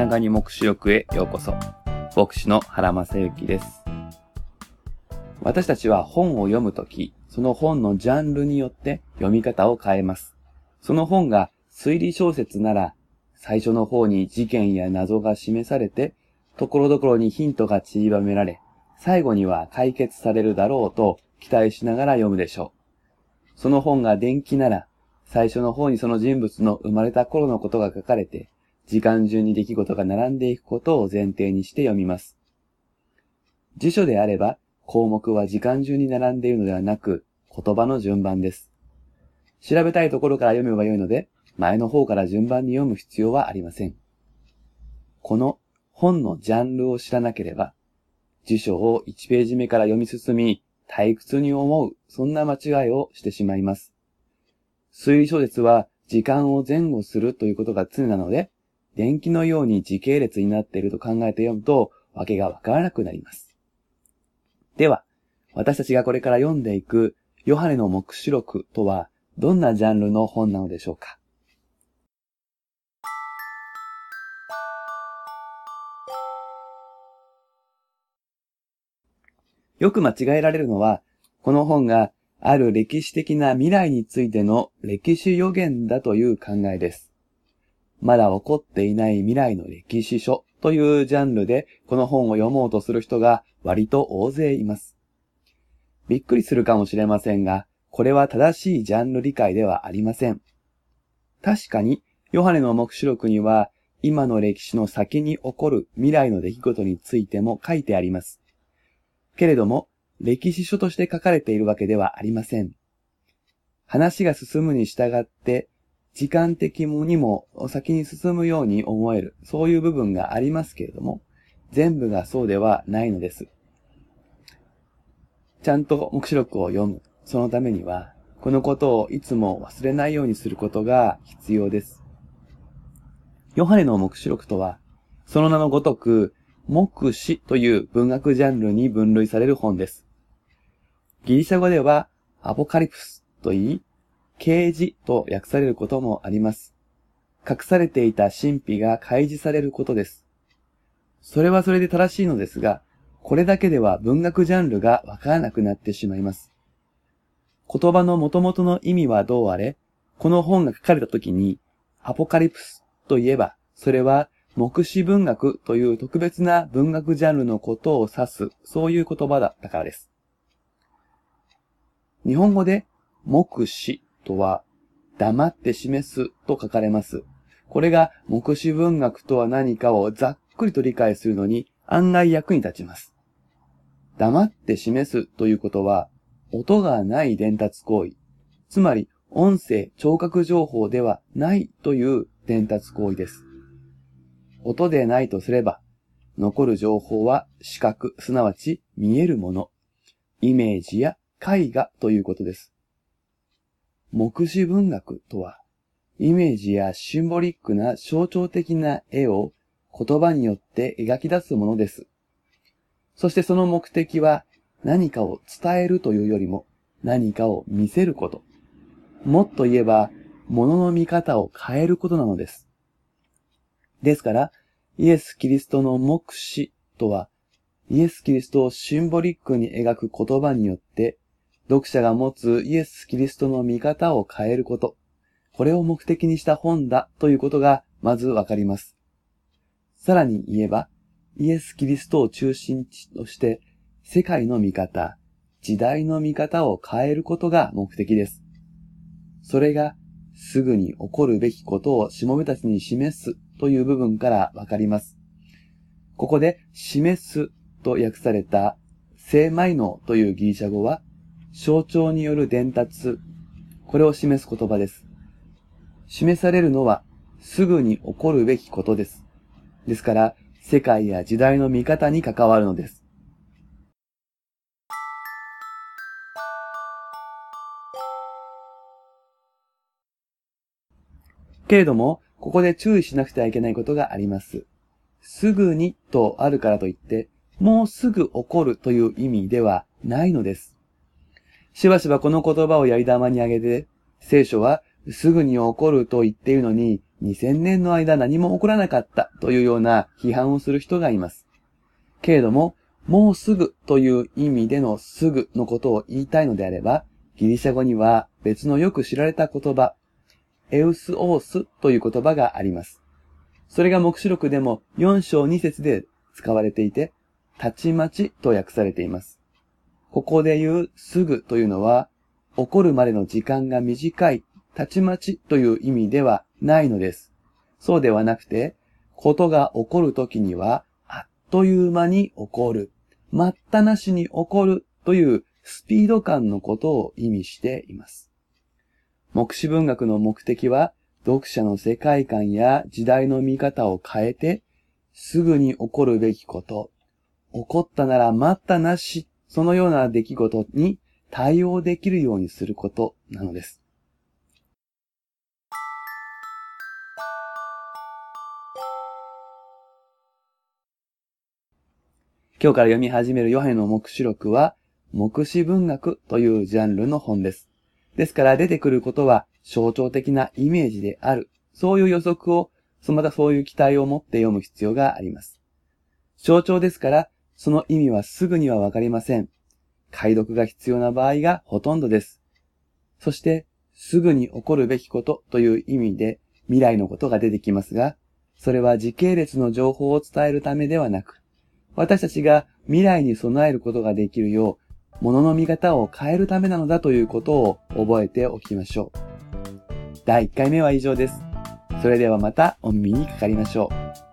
長に目視録へようこそ。牧師の原正幸です。私たちは本を読むとき、その本のジャンルによって読み方を変えます。その本が推理小説なら、最初の方に事件や謎が示されて、ところどころにヒントが散りばめられ、最後には解決されるだろうと期待しながら読むでしょう。その本が伝記なら、最初の方にその人物の生まれた頃のことが書かれて、時間順に出来事が並んでいくことを前提にして読みます。辞書であれば、項目は時間順に並んでいるのではなく、言葉の順番です。調べたいところから読めばよいので、前の方から順番に読む必要はありません。この本のジャンルを知らなければ、辞書を1ページ目から読み進み、退屈に思う、そんな間違いをしてしまいます。推理小説は時間を前後するということが常なので、電気のように時系列になっていると考えて読むと、わけがわからなくなります。では、私たちがこれから読んでいく、ヨハネの目視録とは、どんなジャンルの本なのでしょうか？よく間違えられるのは、この本がある歴史的な未来についての歴史予言だという考えです。まだ起こっていない未来の歴史書というジャンルでこの本を読もうとする人が割と大勢います。びっくりするかもしれませんが、これは正しいジャンル理解ではありません。確かに、ヨハネの目視録には、今の歴史の先に起こる未来の出来事についても書いてあります。けれども、歴史書として書かれているわけではありません。話が進むに従って、時間的にも先に進むように思える、そういう部分がありますけれども、全部がそうではないのです。ちゃんと目視録を読む、そのためには、このことをいつも忘れないようにすることが必要です。ヨハネの目視録とは、その名のごとく、目視という文学ジャンルに分類される本です。ギリシャ語では、アポカリプスと言い、啓示と訳されることもあります。隠されていた神秘が開示されることです。それはそれで正しいのですが、これだけでは文学ジャンルがわからなくなってしまいます。言葉の元々の意味はどうあれ、この本が書かれた時に、アポカリプスといえば、それは目視文学という特別な文学ジャンルのことを指す、そういう言葉だったからです。日本語で目視とは、黙って示すと書かれます。これが目視文学とは何かをざっくりと理解するのに案外役に立ちます。黙って示すということは、音がない伝達行為、つまり音声、聴覚情報ではないという伝達行為です。音でないとすれば、残る情報は視覚、すなわち見えるもの、イメージや絵画ということです。目視文学とは、イメージやシンボリックな象徴的な絵を言葉によって描き出すものです。そしてその目的は何かを伝えるというよりも何かを見せること。もっと言えば、物の見方を変えることなのです。ですから、イエス・キリストの目視とは、イエス・キリストをシンボリックに描く言葉によって読者が持つイエス・キリストの見方を変えること。これを目的にした本だということがまずわかります。さらに言えば、イエス・キリストを中心として世界の見方、時代の見方を変えることが目的です。それがすぐに起こるべきことをしもべたちに示すという部分からわかります。ここで示すと訳された聖イノというギリシャ語は象徴による伝達、これを示す言葉です。示されるのはすぐに起こるべきことです。ですから、世界や時代の見方に関わるのです。けれども、ここで注意しなくてはいけないことがあります。すぐにとあるからといって、もうすぐ起こるという意味ではないのです。しばしばこの言葉をやり玉にあげて、聖書はすぐに起こると言っているのに、2000年の間何も起こらなかったというような批判をする人がいます。けれども、もうすぐという意味でのすぐのことを言いたいのであれば、ギリシャ語には別のよく知られた言葉、エウスオースという言葉があります。それが目視録でも4章2節で使われていて、たちまちと訳されています。ここで言うすぐというのは、起こるまでの時間が短い、たちまちという意味ではないのです。そうではなくて、ことが起こるときには、あっという間に起こる、待ったなしに起こるというスピード感のことを意味しています。目視文学の目的は、読者の世界観や時代の見方を変えて、すぐに起こるべきこと、起こったなら待ったなし、そのような出来事に対応できるようにすることなのです。今日から読み始めるヨハネの目視録は、目視文学というジャンルの本です。ですから出てくることは象徴的なイメージである。そういう予測を、そまたそういう期待を持って読む必要があります。象徴ですから、その意味はすぐにはわかりません。解読が必要な場合がほとんどです。そして、すぐに起こるべきことという意味で未来のことが出てきますが、それは時系列の情報を伝えるためではなく、私たちが未来に備えることができるよう、物の見方を変えるためなのだということを覚えておきましょう。第1回目は以上です。それではまたお耳にかかりましょう。